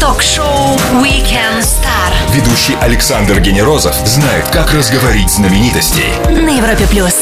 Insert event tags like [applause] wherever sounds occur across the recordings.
Ток-шоу Weekend Star Ведущий Александр Генерозов знает, как разговорить знаменитостей. на Европе плюс.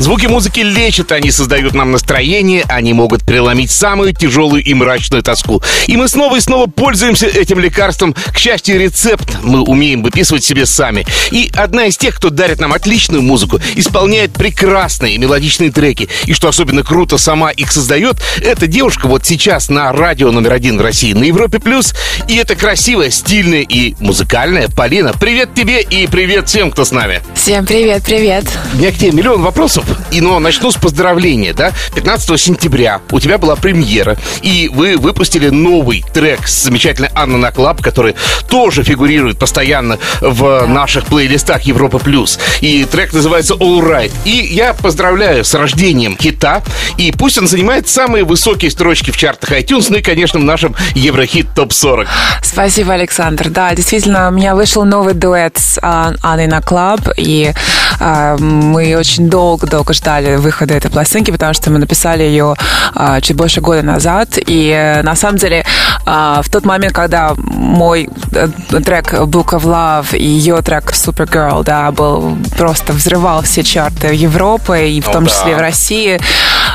Звуки музыки лечат, они создают нам настроение, они могут преломить самую тяжелую и мрачную тоску. И мы снова и снова пользуемся этим лекарством. К счастью, рецепт мы умеем выписывать себе сами. И одна из тех, кто дарит нам отличную музыку, исполняет прекрасные мелодичные треки. И что особенно круто, сама их создает, эта девушка вот сейчас на радио номер один в России, на Европе+. плюс. И это красивая, стильная и музыкальная Полина. Привет тебе и привет всем, кто с нами. Всем привет, привет. У меня к тебе миллион вопросов. И, но начну с поздравления, да? 15 сентября у тебя была премьера, и вы выпустили новый трек с замечательной Анна Наклаб, который тоже фигурирует постоянно в наших плейлистах Европа Плюс. И трек называется All Right. И я поздравляю с рождением хита, и пусть он занимает самые высокие строчки в чартах iTunes, ну и, конечно, в нашем Еврохит ТОП-40. Спасибо, Александр. Да, действительно, у меня вышел новый дуэт с а, Анной на клаб, и а, мы очень долго-долго ждали выхода этой пластинки, потому что мы написали ее а, чуть больше года назад, и э, на самом деле а, в тот момент, когда мой э, трек Book of Love и ее трек Supergirl, да, был просто взрывал все чарты Европы и в О, том да. числе в России,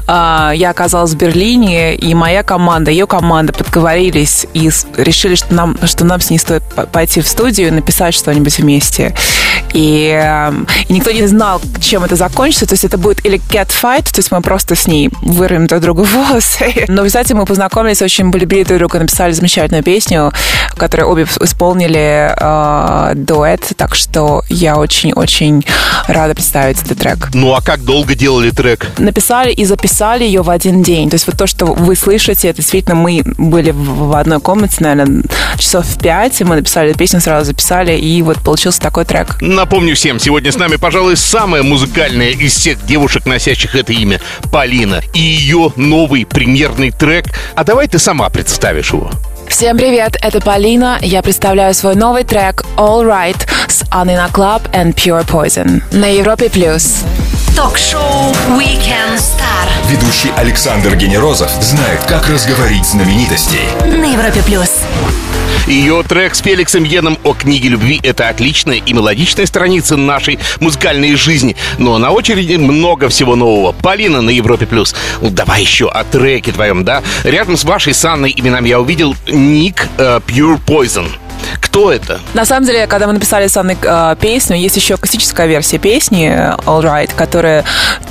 а, я оказалась в Берлине, и моя команда, ее команда подговорились и решили, что нам, что нам с ней стоит по- пойти в студию и написать что-нибудь вместе. И, эм, и никто не знал, чем это закончится. То есть это будет или cat fight, то есть мы просто с ней вырвем друг другу волосы. [laughs] Но в результате мы познакомились, очень полюбили друг друга, написали замечательную песню, которую обе исполнили э, дуэт. Так что я очень-очень рада представить этот трек Ну а как долго делали трек? написали и записали ее в один день. То есть вот то, что вы слышите, это действительно мы были в в одной комнате, наверное, часов в пять, и мы написали песню, сразу записали, и вот получился такой трек. Напомню всем, сегодня с нами, пожалуй, самая музыкальная из всех девушек, носящих это имя, Полина. И ее новый премьерный трек. А давай ты сама представишь его. Всем привет, это Полина. Я представляю свой новый трек All Right с Anina Club and Pure Poison на Европе+. плюс. Ток-шоу Weekend Star Ведущий Александр Генерозов знает, как разговорить знаменитостей. на Европе плюс. Ее трек с Феликсом Йеном о книге любви — это отличная и мелодичная страница нашей музыкальной жизни. Но на очереди много всего нового. Полина на Европе+. плюс. Ну, давай еще о треке твоем, да? Рядом с вашей с Анной именами я увидел ник э, Pure Poison. Кто это? На самом деле, когда мы написали с Анной э, песню, есть еще акустическая версия песни э, All Right, которая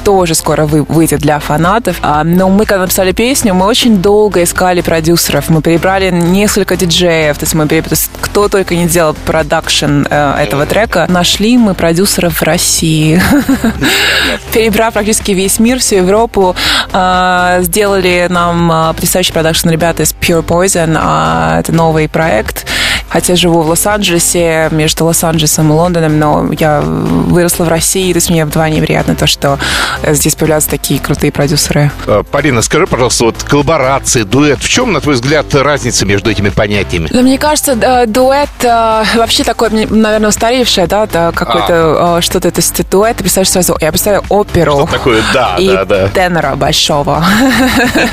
тоже скоро вы- выйдет для фанатов. А, но мы, когда написали песню, мы очень долго искали продюсеров. Мы перебрали несколько диджеев, то есть мы переб- то есть кто только не делал продакшн э, этого трека. Нашли мы продюсеров в России. [laughs] Перебрав практически весь мир, всю Европу, э, сделали нам э, потрясающий продакшн ребята из Pure Poison. А, Это новый проект. Хотя живу в Лос-Анджелесе, между Лос-Анджелесом и Лондоном, но я выросла в России, то есть мне вдвойне приятно то, что здесь появляются такие крутые продюсеры. Э, Полина, скажи, пожалуйста, вот коллаборации, дуэт, в чем, на твой взгляд, разница между этими понятиями? Но мне кажется, э, дуэт э, вообще такое, мне, наверное, устаревшее, да, да какое-то э, что-то, то есть дуэт, ты представляешь сразу, я представляю оперу. Такое, да, и да, да. тенора большого.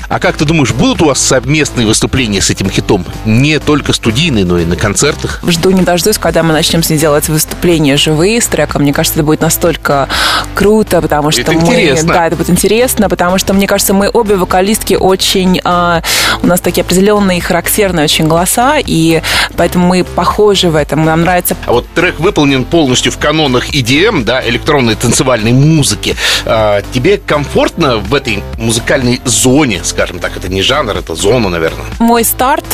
А как ты думаешь, будут у вас совместные выступления с этим хитом? Не только студийные, но и на концертах? Жду не дождусь, когда мы начнем с ней делать выступления живые с треком. Мне кажется, это будет настолько круто, потому что Это мы... интересно. Да, это будет интересно, потому что, мне кажется, мы обе вокалистки очень... а, у нас такие определенные характерные очень голоса, и поэтому мы похожи в этом. Нам нравится А вот трек выполнен полностью в канонах EDM, да, электронной танцевальной музыки. А, тебе комфортно в этой музыкальной зоне, скажем так, это не жанр, это зона, наверное. Мой старт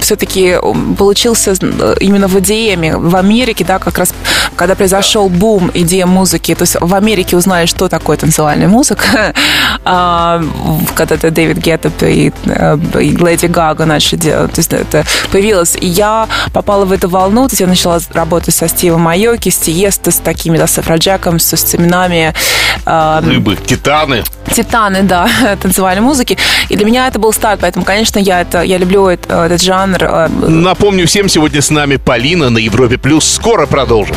все-таки получился э, именно в EDM. В Америке, да, как раз когда произошел бум EDM музыки, то есть в Америке узнали, что такое танцевальная музыка, [laughs] А, когда это Дэвид Геттеп и, э, и Леди Гага начали делать, то есть это появилось. И я попала в эту волну, то есть я начала работать со Стивом Майоки, с Тиесто, с такими, да, с Афроджеком, с Семенами, а, Рыбы, титаны. Титаны, [laughs] да, танцевальной музыки. И для меня это был старт, поэтому, конечно, я, это, я люблю это- этот жанр. э, Напомню всем, сегодня с нами Полина на Европе Плюс. Скоро продолжим.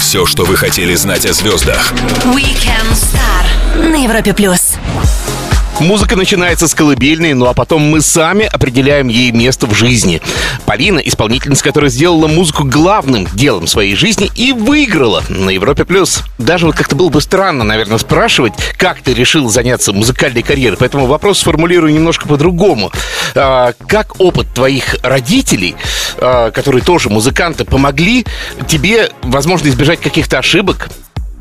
Все, что вы хотели знать о звездах. Weekend Star на Европе плюс. Музыка начинается с колыбельной, ну а потом мы сами определяем ей место в жизни. Полина, исполнительница, которая сделала музыку главным делом своей жизни и выиграла на Европе+. плюс. Даже вот как-то было бы странно, наверное, спрашивать, как ты решил заняться музыкальной карьерой. Поэтому вопрос сформулирую немножко по-другому. А, как опыт твоих родителей, которые тоже музыканты, помогли тебе, возможно, избежать каких-то ошибок,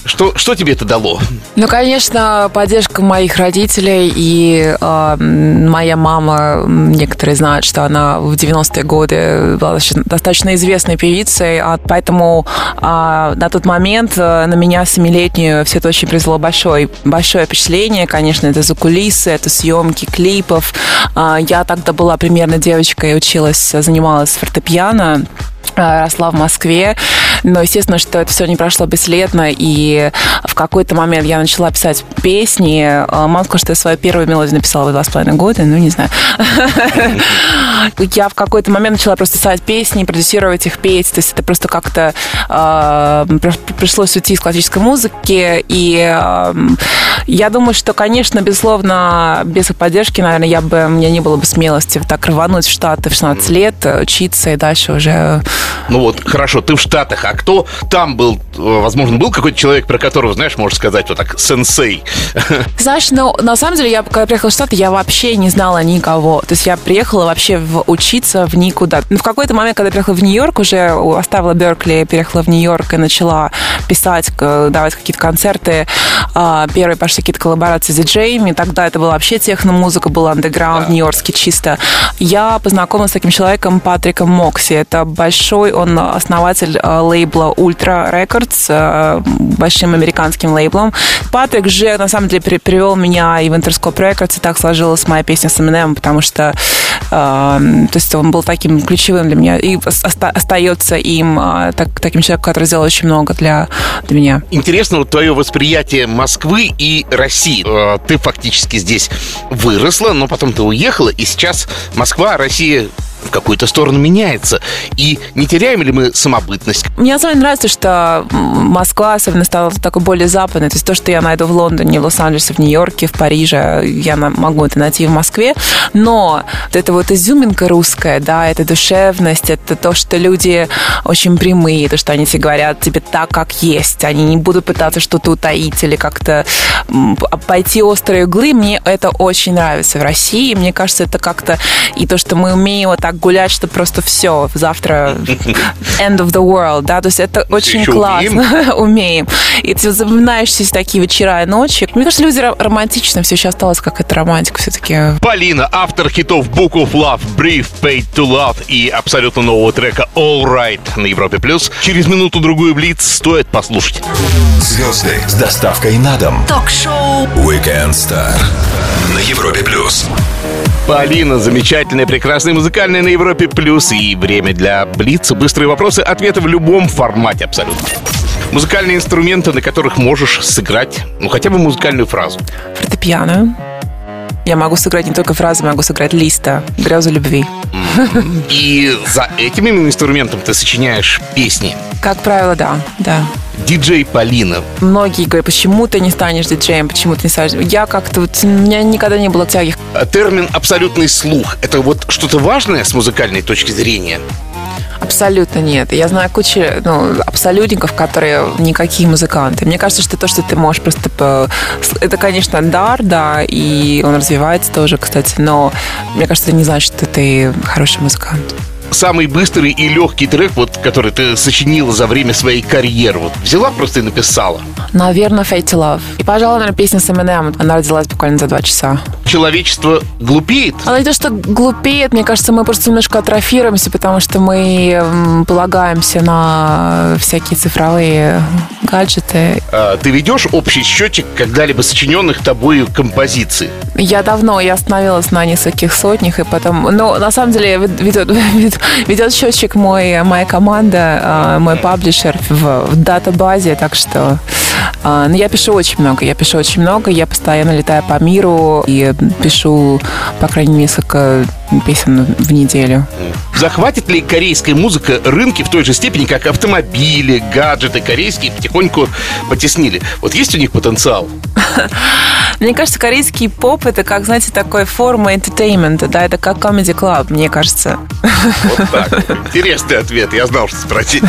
что, что тебе это дало? Ну, конечно, поддержка моих родителей и э, моя мама, некоторые знают, что она в 90-е годы была достаточно известной певицей, а поэтому э, на тот момент э, на меня, семилетнюю, все это очень произвело большое, большое впечатление. Конечно, это за кулисы, это съемки клипов. Э, я тогда была примерно девочкой, училась, занималась фортепиано росла в Москве, но естественно, что это все не прошло бесследно, и в какой-то момент я начала писать песни. А, мама сказала, что я свою первую мелодию написала в два с половиной года, ну, не знаю. [laughs] Я в какой-то момент начала просто писать песни, продюсировать их, петь, то есть это просто как-то э, пришлось уйти из классической музыки, и э, я думаю, что, конечно, безусловно, без их поддержки, наверное, я бы, у меня не было бы смелости вот так рвануть в Штаты в 16 лет, учиться и дальше уже ну вот, хорошо, ты в Штатах, а кто там был? Возможно, был какой-то человек, про которого, знаешь, можешь сказать вот так, сенсей? [laughs] Знаешь, ну, на самом деле, я, когда приехала в Штаты, я вообще не знала никого. То есть я приехала вообще в, учиться в никуда. Но ну, в какой-то момент, когда я приехала в Нью-Йорк, уже оставила Беркли, переехала в Нью-Йорк и начала писать, давать какие-то концерты. А, первые пошли какие-то коллаборации с диджеями. Тогда это была вообще техно-музыка, был андеграунд да. нью-йоркский чисто. Я познакомилась с таким человеком Патриком Мокси. Это большой он основатель э, лейбла Ultra Records, э, большим американским лейблом. Патрик же, на самом деле, привел меня и в Interscope Records, и так сложилась моя песня с Eminem, потому что э, то есть он был таким ключевым для меня и остается им так, таким человеком, который сделал очень много для, для меня. Интересно вот твое восприятие Москвы и России. Ты фактически здесь выросла, но потом ты уехала, и сейчас Москва, Россия в какую-то сторону меняется. И не теряем ли мы самобытность? Мне особенно нравится, что Москва особенно стала такой более западной. То есть то, что я найду в Лондоне, в Лос-Анджелесе, в Нью-Йорке, в Париже, я могу это найти в Москве. Но вот это вот изюминка русская, да, это душевность, это то, что люди очень прямые, то, что они тебе говорят тебе так, как есть. Они не будут пытаться что-то утаить или как-то пойти острые углы. Мне это очень нравится в России. Мне кажется, это как-то и то, что мы умеем вот так гулять, что просто все, завтра [laughs] end of the world, да, то есть это очень классно, [laughs] умеем. И ты запоминаешься такие вечера и ночи. Мне кажется, люди романтично все еще осталось как это романтика все-таки. Полина, автор хитов Book of Love, Brief, Paid to Love и абсолютно нового трека All Right на Европе+. плюс. Через минуту-другую Блиц стоит послушать. Звезды с доставкой на дом. Ток-шоу Weekend Star на Европе+. плюс. Полина, замечательная, прекрасная, музыкальная на Европе Плюс и время для Блица. Быстрые вопросы, ответы в любом формате абсолютно. Музыкальные инструменты, на которых можешь сыграть, ну, хотя бы музыкальную фразу. Фортепиано. Я могу сыграть не только фразы, могу сыграть листа, грезы любви. И за этим именно инструментом ты сочиняешь песни? Как правило, да, да. Диджей Полина. Многие говорят, почему ты не станешь диджеем, почему ты не станешь... Я как-то вот... У меня никогда не было тяги. Термин «абсолютный слух» — это вот что-то важное с музыкальной точки зрения? Абсолютно нет. Я знаю кучу ну, абсолютников, которые никакие музыканты. Мне кажется, что то, что ты можешь просто... Это, конечно, дар, да, и он развивается тоже, кстати, но мне кажется, это не значит, что ты хороший музыкант самый быстрый и легкий трек, вот, который ты сочинила за время своей карьеры? Вот взяла просто и написала? Наверное, Fate to Love. И, пожалуй, наверное, песня с Eminem. Она родилась буквально за два часа. Человечество глупеет? Она не то, что глупеет, мне кажется, мы просто немножко атрофируемся, потому что мы полагаемся на всякие цифровые гаджеты. А, ты ведешь общий счетчик когда-либо сочиненных тобой композиций? Я давно, я остановилась на нескольких сотнях, и потом... Ну, на самом деле, ведет, ведет, [laughs] ведет счетчик мой, моя команда, а, мой паблишер в, в датабазе, так что Но я пишу очень много, я пишу очень много, я постоянно летаю по миру и пишу, по крайней мере, несколько песен в неделю. Захватит ли корейская музыка рынки в той же степени, как автомобили, гаджеты корейские потихоньку потеснили? Вот есть у них потенциал? [laughs] Мне кажется, корейский поп это как, знаете, такой форма entertainment, да, это как comedy club, мне кажется. Вот так. [laughs] Интересный ответ. Я знал, что спросить.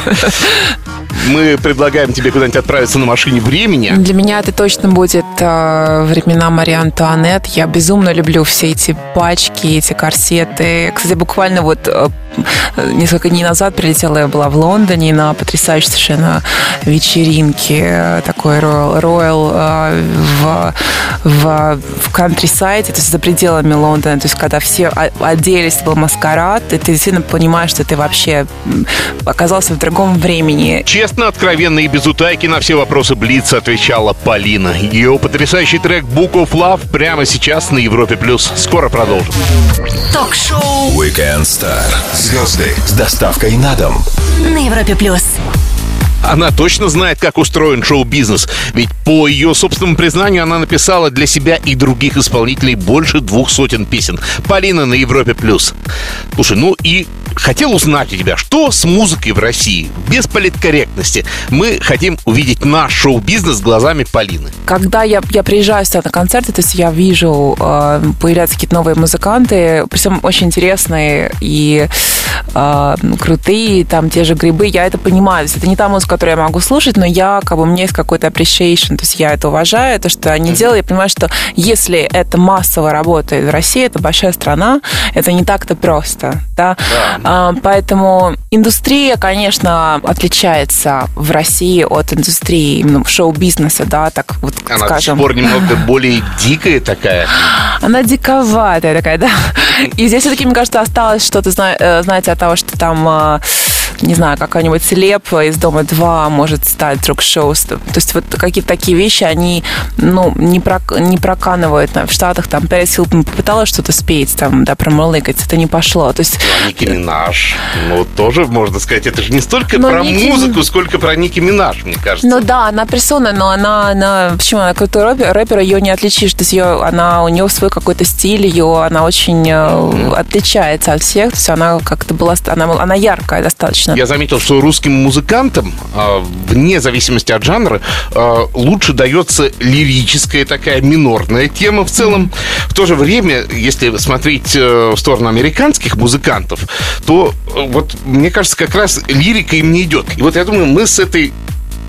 Мы предлагаем тебе куда-нибудь отправиться на машине времени. Для меня это точно будет э, времена Марии Антуанет. Я безумно люблю все эти пачки, эти корсеты. Кстати, буквально вот э, несколько дней назад прилетела, я была в Лондоне на потрясающей совершенно вечеринке, э, такой Royal, Royal э, в, в, в countryside, то есть за пределами Лондона, то есть когда все оделись, был маскарад, и ты действительно понимаешь, что ты вообще оказался в другом времени. Честно, откровенно и без утайки на все вопросы Блица отвечала Полина. Ее потрясающий трек «Book of Love» прямо сейчас на Европе+. плюс. Скоро продолжим. Ток-шоу Weekend Star. Звезды с доставкой на дом. на Европе плюс. Она точно знает, как устроен шоу-бизнес. Ведь по ее собственному признанию она написала для себя и других исполнителей больше двух сотен песен. Полина на Европе+. плюс. Слушай, ну и хотел узнать у тебя, что с музыкой в России? Без политкорректности. Мы хотим увидеть наш шоу-бизнес глазами Полины. Когда я, я приезжаю сюда на концерты, то есть я вижу, э, появляются какие-то новые музыканты, причем очень интересные и э, ну, крутые, там те же грибы, я это понимаю. То есть это не та музыка, которую я могу слушать, но я, как бы, у меня есть какой-то appreciation, то есть я это уважаю, то, что они делают, я понимаю, что если это массово работает в России, это большая страна, это не так-то просто, да? А, поэтому индустрия, конечно, отличается в России от индустрии именно шоу-бизнеса, да, так вот Она до скажем. сих пор немного [laughs] более дикая такая. Она диковатая такая, да. И здесь все-таки, мне кажется, осталось что-то, э, знаете, от того, что там, э, не знаю, какой-нибудь селеп из Дома 2 может стать вдруг шоу. То есть вот какие-то такие вещи, они, ну, не, прок- не проканывают. В Штатах там Пэрис Хилтон попыталась что-то спеть, там, да, промурлыкать, это не пошло. То есть А Ники Минаж. Ну, тоже, можно сказать, это же не столько Но про Ники- музыку, сколько про Ники Минаж, мне кажется. Ну да, она персона, но она, она почему она крутой рэпер, рэпер, ее не отличишь, то есть ее, она, у нее свой какой-то стиль, ее, она очень э, отличается от всех, то есть она как-то была, она, она яркая достаточно. Я заметил, что русским музыкантам, а, вне зависимости от жанра, а, лучше дается лирическая такая минорная тема в целом. В то же время, если смотреть э, в сторону американских музыкантов, то э, вот мне кажется, как раз лирика им не идет. И вот я думаю, мы с этой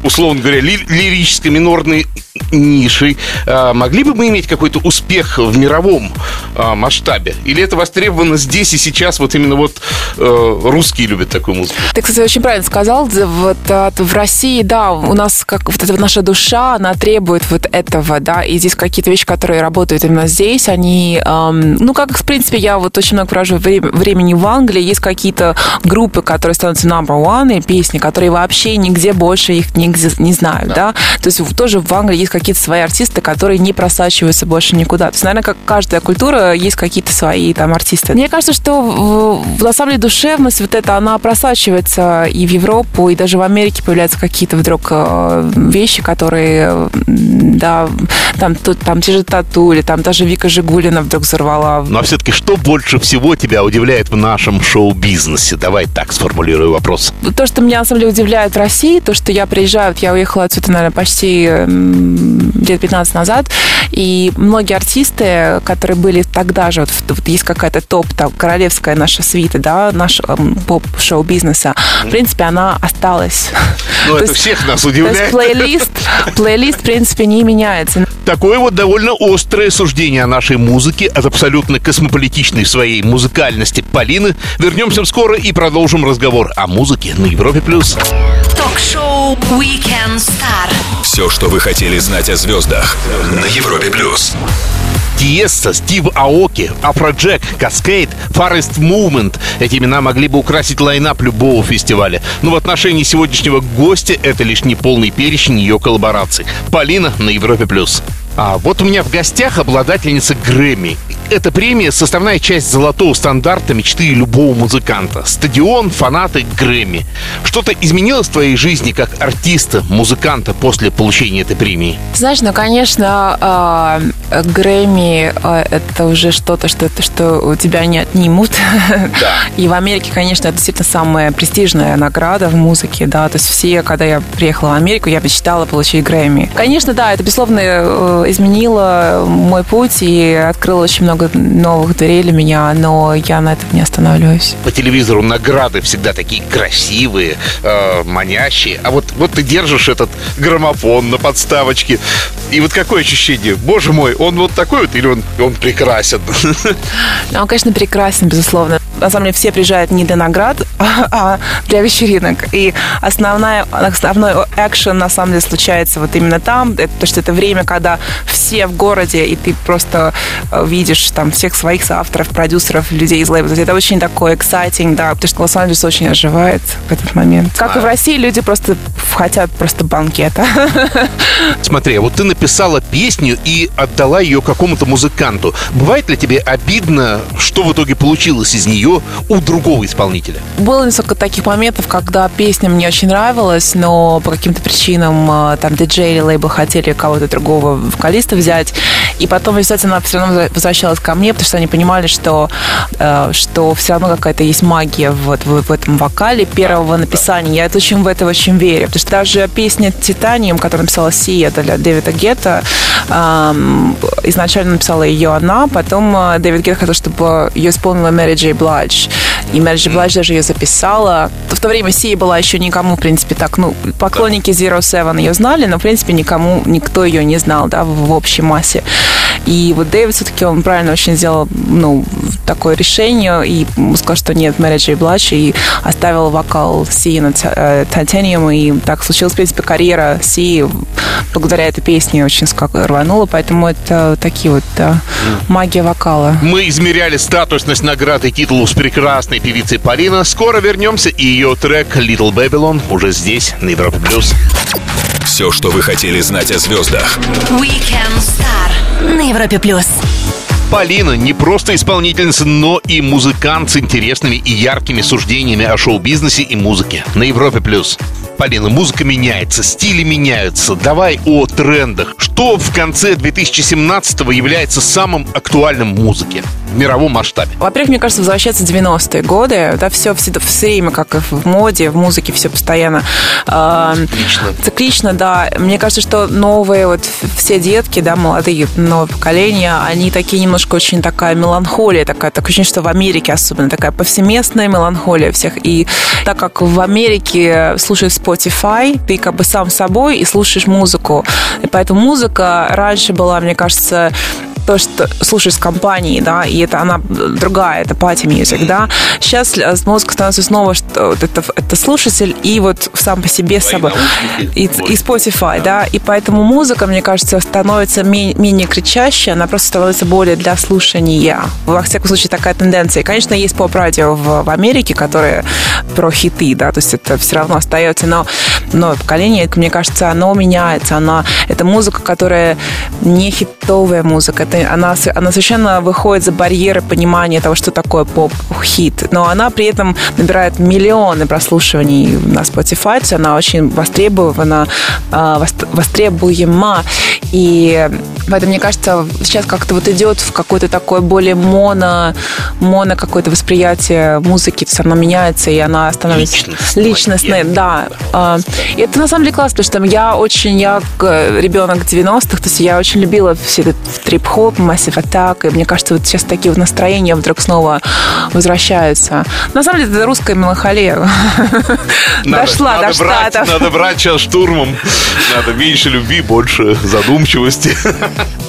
условно говоря, ли- лирической минорной нишей, а, могли бы мы иметь какой-то успех в мировом а, масштабе? Или это востребовано здесь и сейчас, вот именно вот э, русские любят такую музыку? Ты, кстати, очень правильно сказал. Вот а, в России, да, у нас как вот эта наша душа, она требует вот этого, да, и здесь какие-то вещи, которые работают именно здесь, они, эм, ну, как, в принципе, я вот очень много провожу вре- времени в Англии, есть какие-то группы, которые становятся number one, и песни, которые вообще нигде больше их нигде не знают, да. То есть в- тоже в Англии есть какие-то свои артисты, которые не просачиваются больше никуда. То есть, наверное, как каждая культура, есть какие-то свои там артисты. Мне кажется, что в- на самом деле душевность вот эта, она просачивается и в Европу, и даже в Америке появляются какие-то вдруг э, вещи, которые, да, там, тут, там те же тату, или там даже Вика Жигулина вдруг взорвала. Ну а все-таки что больше всего тебя удивляет в нашем шоу-бизнесе? Давай так сформулирую вопрос. То, что меня на самом деле удивляет в России, то, что я приезжаю, вот я уехала отсюда, наверное, почти м, лет 15 назад, и многие артисты, которые были тогда же, вот, вот есть какая-то топ, там, королевская наша свита, да, наш эм, поп-шоу-бизнеса, в принципе, она осталась. Ну, То это есть- всех нас То есть удивляет. плейлист, плейлист, в принципе, не меняется. Такое вот довольно острое суждение о нашей музыке от абсолютно космополитичной своей музыкальности Полины. Вернемся скоро и продолжим разговор о музыке на Европе+. плюс. Ток-шоу Weekend Star. Все, что вы хотели знать о звездах на Европе плюс. Tiësto, Steve Aoki, Afrojack, Kaskade, Far East Movement. Эти имена могли бы украсить line-up любого фестиваля. Но в отношении сегодняшнего гостя это лишь не полный перечень ее коллабораций. Полина на Европе+. плюс. А вот у меня в гостях обладательница Грэмми. Эта премия – составная часть золотого стандарта мечты любого музыканта. Стадион, фанаты, Грэмми. Что-то изменилось в твоей жизни как артиста, музыканта после получения этой премии? Знаешь, ну, конечно, а, Грэмми а, это уже что-то, что, что у тебя не отнимут. [laughs] Да. И в Америке, конечно, это действительно самая престижная награда в музыке, да, то есть все, когда я приехала в Америку, я мечтала получить Грэмми. Конечно, да, это, безусловно, э, изменило мой путь и открыло очень много новых дверей для меня, но я на этом не останавливаюсь. По телевизору награды всегда такие красивые, э, манящие, а вот, вот ты держишь этот граммофон на подставочке, и вот какое ощущение? Боже мой, он вот такой вот или он, он прекрасен? Ну, он, конечно, прекрасен, безусловно. На самом деле все приезжают не для наград, а, [laughs] а для вечеринок. И основная, основной экшен, на самом деле, случается вот именно там. Это, то, что это время, когда все в городе, и ты просто э, видишь там всех своих соавторов, продюсеров, людей из лейбла. Это очень такой exciting, да, потому что Лос-Анджелес очень оживает в этот момент. Как и в России, люди просто хотят просто банкета. [laughs] Смотри, а вот ты написала песню и отдала ее какому-то музыканту. Бывает ли тебе обидно, что в итоге получилось из нее у другого исполнителя? Было несколько таких моментов, когда песня мне очень нравилась, но по каким-то причинам э, там диджей или лейбл хотели кого-то другого вокалиста взять. И потом, обязательно, все равно возвращалась ко мне, потому что они понимали, что, э, что все равно какая-то есть магия вот в, этом вокале первого написания. Я это очень в это очень верю. Потому что даже песня «Титаниум», которую написала Сия для Дэвида Гетта, изначально написала ее она, потом э, Дэвид Гетт хотел, чтобы ее исполнила Мэри Джей Бладж. И Мэри Джей Бладж даже ее записала. В то время Сия была еще никому, в принципе, так, ну, поклонники Zero Seven ее знали, но, в принципе, никому, никто ее не знал, да, в общей массе. И вот Дэвид все-таки, он правильно очень сделал, ну, такое решение и сказал, что нет, Мэри Джей Бладж, и оставил вокал Си на Titanium, и так случилась, в принципе, карьера Си благодаря этой песне очень рванула, поэтому это такие вот да, магия вокала. Мы измеряли статусность награды и титулов с прекрасной певицей Полина. Скоро вернемся, и ее трек Little Babylon уже здесь, на Европе+. плюс. Все, что вы хотели знать о звездах. Weekend Star на Европе+. плюс. Полина не просто исполнительница, но и музыкант с интересными и яркими суждениями о шоу-бизнесе и музыке. На Европе+. плюс. Полина, музыка меняется, стили меняются. Давай о трендах. Что в конце 2017-го является самым актуальным в музыке в мировом масштабе? Во-первых, мне кажется, возвращаться в 90-е годы. Да, все, все, все время, как и в моде, в музыке, все постоянно э, циклично. циклично, да. Мне кажется, что новые вот все детки, да, молодые, новое поколение, они такие немножко очень такая меланхолия, такая, так ощущение, что в Америке особенно такая повсеместная меланхолия всех. И так как в Америке слушают Spotify, ты как бы сам собой и слушаешь музыку. И поэтому музыка раньше была, мне кажется, то, что слушаешь с компанией, да, и это она другая, это пати music, да. Сейчас мозг становится снова, что это, это слушатель и вот сам по себе с собой. И, и Spotify, да. И поэтому музыка, мне кажется, становится менее, менее кричащей, она просто становится более для слушания. Во всяком случае, такая тенденция. И, конечно, есть поп-радио в, в Америке, которое про хиты, да, то есть это все равно остается, но новое поколение, мне кажется, оно меняется, она, это музыка, которая не хитовая музыка, это она, она совершенно выходит за барьеры понимания того, что такое поп-хит. Но она при этом набирает миллионы прослушиваний на Spotify, она очень востребована, а, востребуема. И поэтому, мне кажется, сейчас как-то вот идет в какое-то такое более моно, моно какое-то восприятие музыки, есть она меняется, и она становится личностной. Да. А, и это на самом деле классно, потому что я очень, я ребенок 90-х, то есть я очень любила все этот трип-хоп, Pop, Massive Attack. И мне кажется, вот сейчас такие вот настроения вдруг снова возвращаются. На самом деле, это русская меланхолия. Надо, Дошла надо до брать, Штатов. Надо брать сейчас штурмом. Надо меньше любви, больше задумчивости.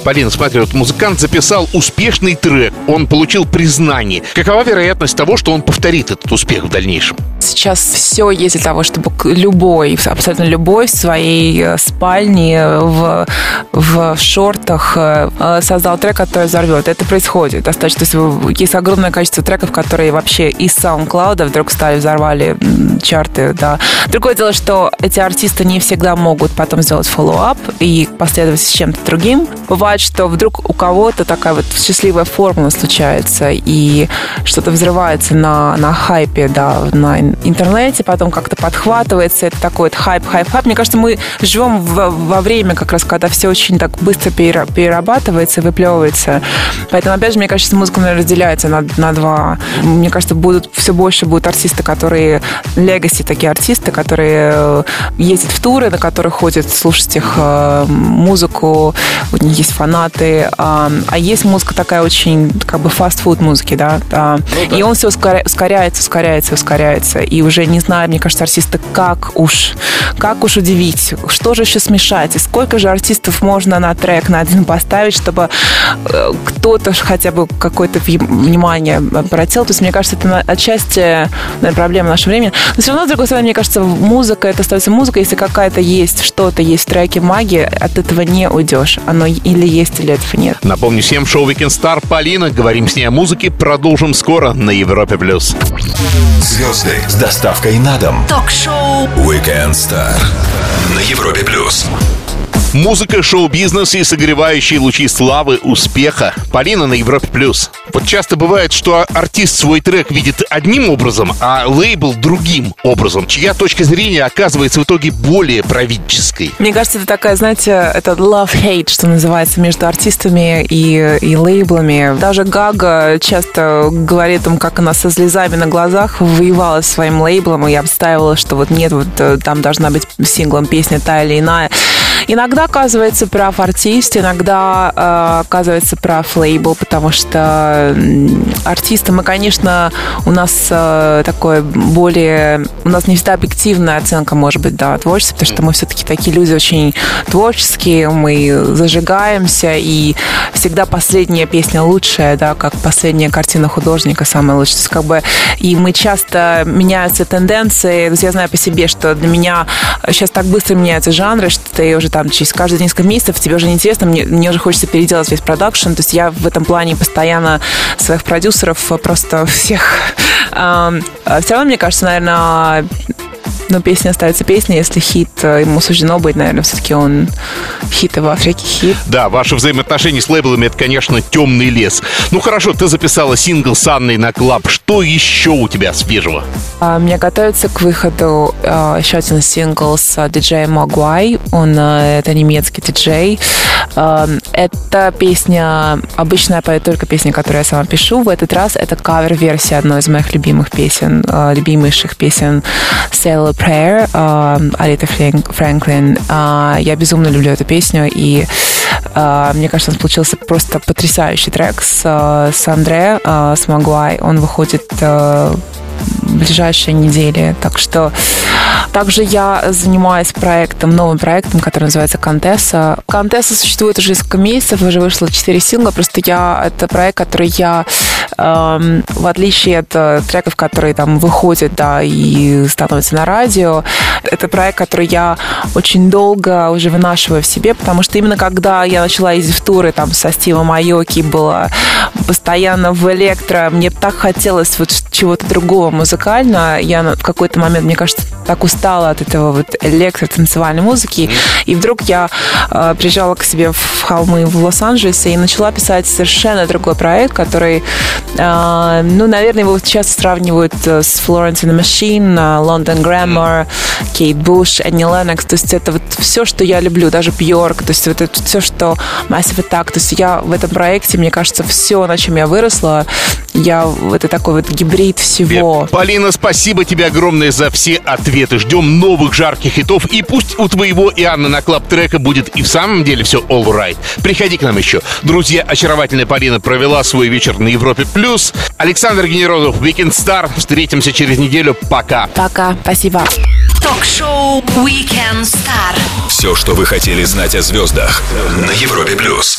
Полина, смотри, вот музыкант записал успешный трек. Он получил признание. Какова вероятность того, что он повторит этот успех в дальнейшем? Сейчас все есть для того, чтобы любой, абсолютно любой в своей э, спальне в, в шортах э, создал трек, который взорвет. Это происходит достаточно. То есть есть огромное количество треков, которые вообще из SoundCloud вдруг стали, взорвали чарты, да. Другое дело, что эти артисты не всегда могут потом сделать follow-up и последовать с чем-то другим. Бывает, что вдруг у кого-то такая вот счастливая формула случается, и что-то взрывается на, на хайпе, да, на интернете, потом как-то подхватывается, это такой вот хайп, хайп, хайп. Мне кажется, мы живем в, во время как раз, когда все очень так быстро перерабатывается, выплевывается. Поэтому, опять же, мне кажется, музыка, наверное, разделяется на, на два. Мне кажется, будут все больше будут артисты, которые легаси, такие артисты, которые э, ездят в туры, на которых ходят слушать их э, музыку, у них есть фанаты, а, а есть музыка такая очень, как бы, фастфуд музыки, да, ну, да. и он все ускоряется, ускоряется, ускоряется, и уже не знаю, мне кажется, артисты, как уж, как уж удивить, что же еще смешать, и сколько же артистов можно на трек на один поставить, чтобы э, кто-то хотя бы какое-то внимание обратил, то есть мне кажется, это отчасти наверное, проблема нашего времени, но все равно, с другой стороны, мне кажется, музыка, это остается музыка, если какая-то есть, что-то есть в треке магии, от этого не уйдешь, оно или есть, или этого нет. Напомню всем, шоу Weekend Star Полина, говорим с ней о музыке, продолжим скоро на Европе+. плюс. Звезды доставкой на дом. Ток-шоу Weekend Star на Европе+. плюс. Музыка, шоу-бизнес и согревающие лучи славы, успеха. Полина на Европе+. плюс. Вот часто бывает, что артист свой трек видит одним образом, а лейбл другим образом, чья точка зрения оказывается в итоге более правительской. Мне кажется, это такая, знаете, это love-hate, что называется, между артистами и, и лейблами. Даже Гага часто говорит им, как она со слезами на глазах воевала с своим лейблом и обстаивала, что вот нет, вот э, там должна быть синглом песня та или иная. Иногда оказывается прав артист, иногда э, оказывается прав лейбл, потому что артисты, мы, конечно, у нас э, такое более... У нас не всегда объективная оценка может быть, да, творчества, потому что мы все-таки такие люди очень творческие, мы зажигаемся, и всегда последняя песня лучшая, да, как последняя картина художника самая лучшая. То есть, как бы, и мы часто меняются тенденции. То есть, я знаю по себе, что для меня сейчас так быстро меняются жанры, что ты уже там через каждые несколько месяцев тебе уже неинтересно, мне, мне уже хочется переделать весь продакшн. То есть я в этом плане постоянно своих продюсеров просто всех... А все равно, мне кажется, наверное, но песня остается песней, если хит э, ему суждено быть, наверное, все-таки он хит и в Африке хит. Да, ваши взаимоотношения с лейблами это, конечно, темный лес. Ну хорошо, ты записала сингл с Анной на клаб. Что еще у тебя свежего? А, мне готовится к выходу а, еще один сингл с диджеем Магуай. Он а, это немецкий диджей. Это песня, обычно я пою только песни, которые я сама пишу. В этот раз это кавер-версия одной из моих любимых песен, любимейших песен Sailor Prayer Арита Фрэнклин. Я безумно люблю эту песню, и мне кажется, у нас получился просто потрясающий трек с, с Андре, с Магуай. Он выходит в ближайшие недели. Так что также я занимаюсь проектом, новым проектом, который называется Контесса. Контесса существует уже несколько месяцев, уже вышло 4 сингла. Просто я это проект, который я эм, в отличие от э, треков, которые там выходят, да, и становятся на радио, это проект, который я очень долго уже вынашиваю в себе, потому что именно когда я начала ездить в туры там со Стивом Айоки, было постоянно в электро, мне так хотелось вот чего-то другого музыкально. Я в какой-то момент, мне кажется, так устала от этого вот электро-танцевальной музыки. И вдруг я э, приезжала к себе в холмы в Лос-Анджелесе и начала писать совершенно другой проект, который, э, ну, наверное, его сейчас сравнивают э, с Florence and the Machine, London Grammar, Кейт Буш, Энни Леннокс. То есть это вот все, что я люблю, даже Бьорк. То есть вот это все, что Massive Attack. То есть я в этом проекте, мне кажется, все, на чем я выросла, я это такой вот гибрид всего. Полина, спасибо тебе огромное за все ответы. Ждем новых жарких хитов. И пусть у твоего и Анны на клаб трека будет и в самом деле все all right. Приходи к нам еще. Друзья, очаровательная Полина провела свой вечер на Европе+. плюс. Александр Генерозов, Weekend Star. Встретимся через неделю. Пока. Пока. Спасибо. Ток-шоу Weekend Star. Все, что вы хотели знать о звездах на Европе+. плюс.